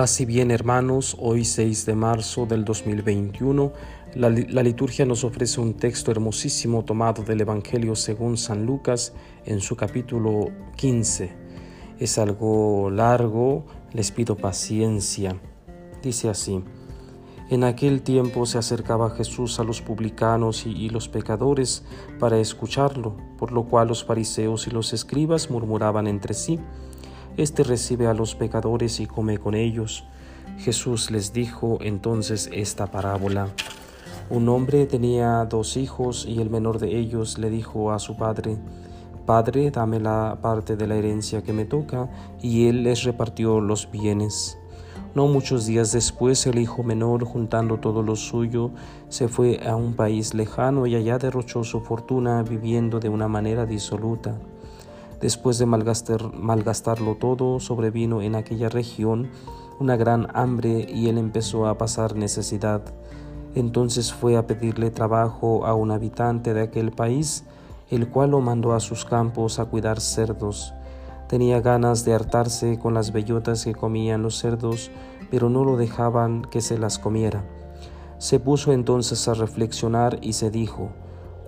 Paz bien hermanos, hoy 6 de marzo del 2021, la, la, liturgia nos ofrece un texto hermosísimo tomado del Evangelio según San Lucas en su capítulo 15. Es algo largo, les pido paciencia. Dice así, en aquel tiempo se acercaba Jesús a los publicanos y, y los pecadores para escucharlo, por lo cual los fariseos y los escribas murmuraban entre sí, este recibe a los pecadores y come con ellos. Jesús les dijo entonces esta parábola. Un hombre tenía dos hijos y el menor de ellos le dijo a su padre, Padre, dame la parte de la herencia que me toca, y él les repartió los bienes. No muchos días después el hijo menor, juntando todo lo suyo, se fue a un país lejano y allá derrochó su fortuna viviendo de una manera disoluta. Después de malgastarlo todo, sobrevino en aquella región una gran hambre y él empezó a pasar necesidad. Entonces fue a pedirle trabajo a un habitante de aquel país, el cual lo mandó a sus campos a cuidar cerdos. Tenía ganas de hartarse con las bellotas que comían los cerdos, pero no lo dejaban que se las comiera. Se puso entonces a reflexionar y se dijo,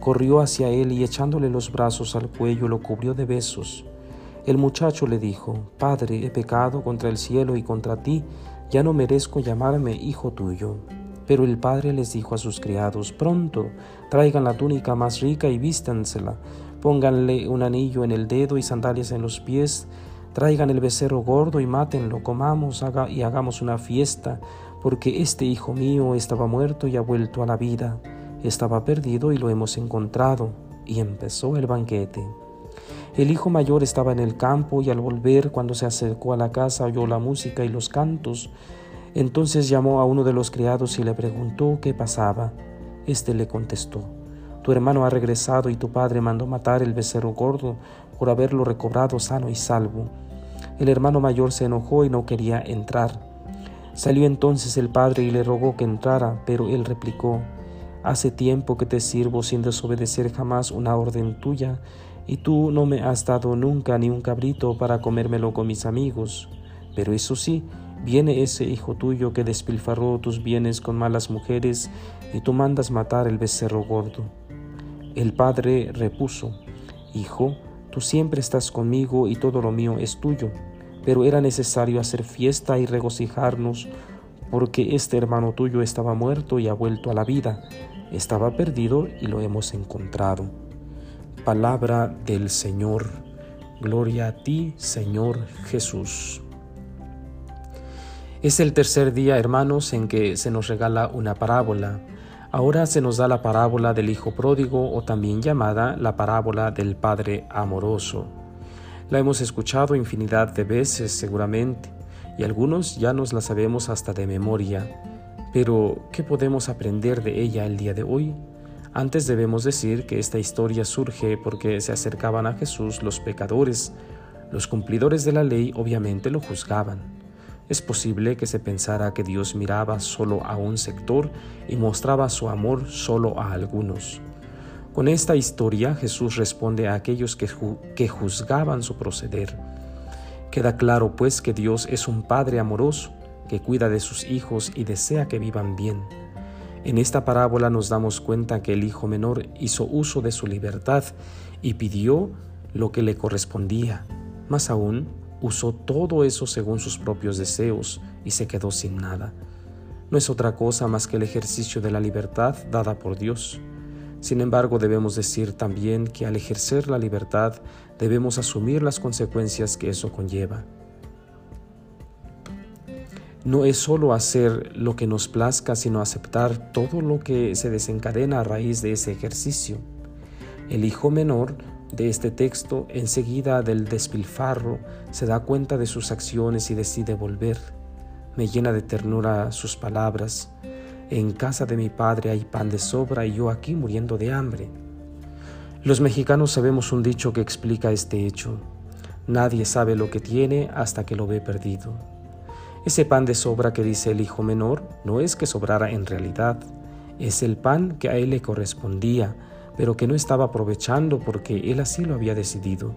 Corrió hacia él y echándole los brazos al cuello lo cubrió de besos. El muchacho le dijo, Padre, he pecado contra el cielo y contra ti, ya no merezco llamarme hijo tuyo. Pero el padre les dijo a sus criados, Pronto, traigan la túnica más rica y vístansela, pónganle un anillo en el dedo y sandalias en los pies, traigan el becerro gordo y mátenlo, comamos y hagamos una fiesta, porque este hijo mío estaba muerto y ha vuelto a la vida estaba perdido y lo hemos encontrado. Y empezó el banquete. El hijo mayor estaba en el campo y al volver, cuando se acercó a la casa, oyó la música y los cantos. Entonces llamó a uno de los criados y le preguntó qué pasaba. Este le contestó, Tu hermano ha regresado y tu padre mandó matar el becerro gordo por haberlo recobrado sano y salvo. El hermano mayor se enojó y no quería entrar. Salió entonces el padre y le rogó que entrara, pero él replicó, Hace tiempo que te sirvo sin desobedecer jamás una orden tuya, y tú no me has dado nunca ni un cabrito para comérmelo con mis amigos. Pero eso sí, viene ese hijo tuyo que despilfarró tus bienes con malas mujeres, y tú mandas matar el becerro gordo. El padre repuso, Hijo, tú siempre estás conmigo y todo lo mío es tuyo, pero era necesario hacer fiesta y regocijarnos porque este hermano tuyo estaba muerto y ha vuelto a la vida, estaba perdido y lo hemos encontrado. Palabra del Señor. Gloria a ti, Señor Jesús. Es el tercer día, hermanos, en que se nos regala una parábola. Ahora se nos da la parábola del Hijo Pródigo o también llamada la parábola del Padre Amoroso. La hemos escuchado infinidad de veces seguramente y algunos ya nos la sabemos hasta de memoria. Pero, ¿qué podemos aprender de ella el día de hoy? Antes debemos decir que esta historia surge porque se acercaban a Jesús los pecadores. Los cumplidores de la ley obviamente lo juzgaban. Es posible que se pensara que Dios miraba solo a un sector y mostraba su amor solo a algunos. Con esta historia Jesús responde a aquellos que, que juzgaban su proceder. Queda claro pues que Dios es un Padre amoroso que cuida de sus hijos y desea que vivan bien. En esta parábola nos damos cuenta que el hijo menor hizo uso de su libertad y pidió lo que le correspondía. Más aún, usó todo eso según sus propios deseos y se quedó sin nada. No es otra cosa más que el ejercicio de la libertad dada por Dios. Sin embargo, debemos decir también que al ejercer la libertad debemos asumir las consecuencias que eso conlleva. No es solo hacer lo que nos plazca, sino aceptar todo lo que se desencadena a raíz de ese ejercicio. El hijo menor de este texto, enseguida del despilfarro, se da cuenta de sus acciones y decide volver. Me llena de ternura sus palabras. En casa de mi padre hay pan de sobra y yo aquí muriendo de hambre. Los mexicanos sabemos un dicho que explica este hecho. Nadie sabe lo que tiene hasta que lo ve perdido. Ese pan de sobra que dice el hijo menor no es que sobrara en realidad, es el pan que a él le correspondía, pero que no estaba aprovechando porque él así lo había decidido.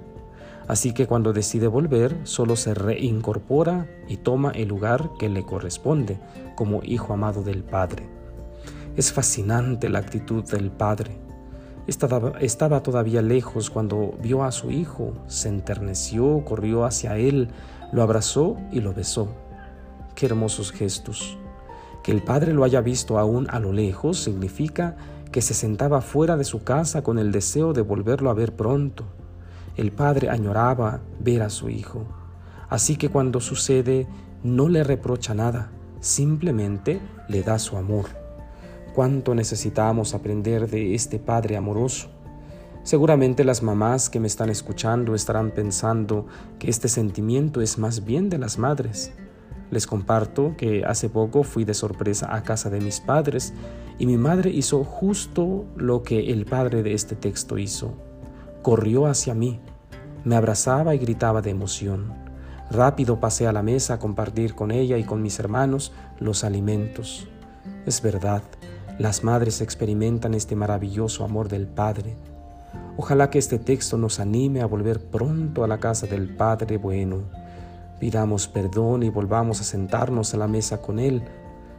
Así que cuando decide volver, solo se reincorpora y toma el lugar que le corresponde como hijo amado del Padre. Es fascinante la actitud del Padre. Estaba, estaba, todavía lejos cuando vio a su hijo, se enterneció, corrió hacia él, lo abrazó y lo besó. Qué hermosos gestos. Que el padre lo haya visto aún a lo lejos significa que se sentaba fuera de su casa con el deseo de volverlo a ver pronto. El padre añoraba ver a su hijo. Así que cuando sucede, no le reprocha nada, simplemente le da su amor. Cuánto necesitamos aprender de este Padre amoroso. Seguramente las mamás que me están escuchando estarán pensando que este sentimiento es más bien de las madres. Les comparto que hace poco fui de sorpresa a casa de mis padres y mi madre hizo justo lo que el padre de este texto hizo. Corrió hacia mí, me abrazaba y gritaba de emoción. Rápido pasé a la mesa a compartir con ella y con mis hermanos los alimentos. Es verdad, las madres experimentan este maravilloso amor del Padre. Ojalá que este texto nos anime a volver pronto a la casa del Padre bueno Pidamos perdón y volvamos a sentarnos a la mesa con Él.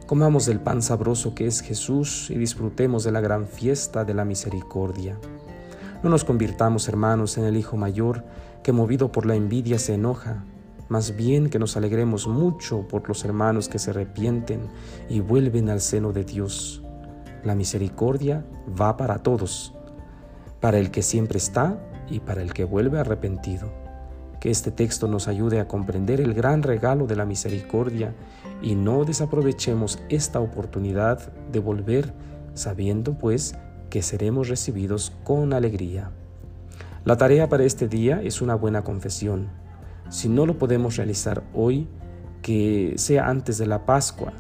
Comamos del pan sabroso que es Jesús y disfrutemos de la gran fiesta de la misericordia. No nos convirtamos, hermanos, en el Hijo mayor que movido por la envidia se enoja, más bien que nos alegremos mucho por los hermanos que se arrepienten y vuelven al seno de Dios. La misericordia va para todos, para el que siempre está y para el que vuelve arrepentido. Que este texto nos ayude a comprender el gran regalo de la misericordia y no desaprovechemos esta oportunidad de volver sabiendo pues que seremos recibidos con alegría. La tarea para este día es una buena confesión. Si no lo podemos realizar hoy, que sea antes de la Pascua.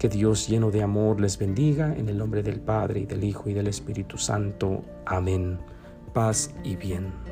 Que Dios lleno de amor les bendiga en el nombre del Padre y del Hijo y del Espíritu Santo. Amén. Paz y bien.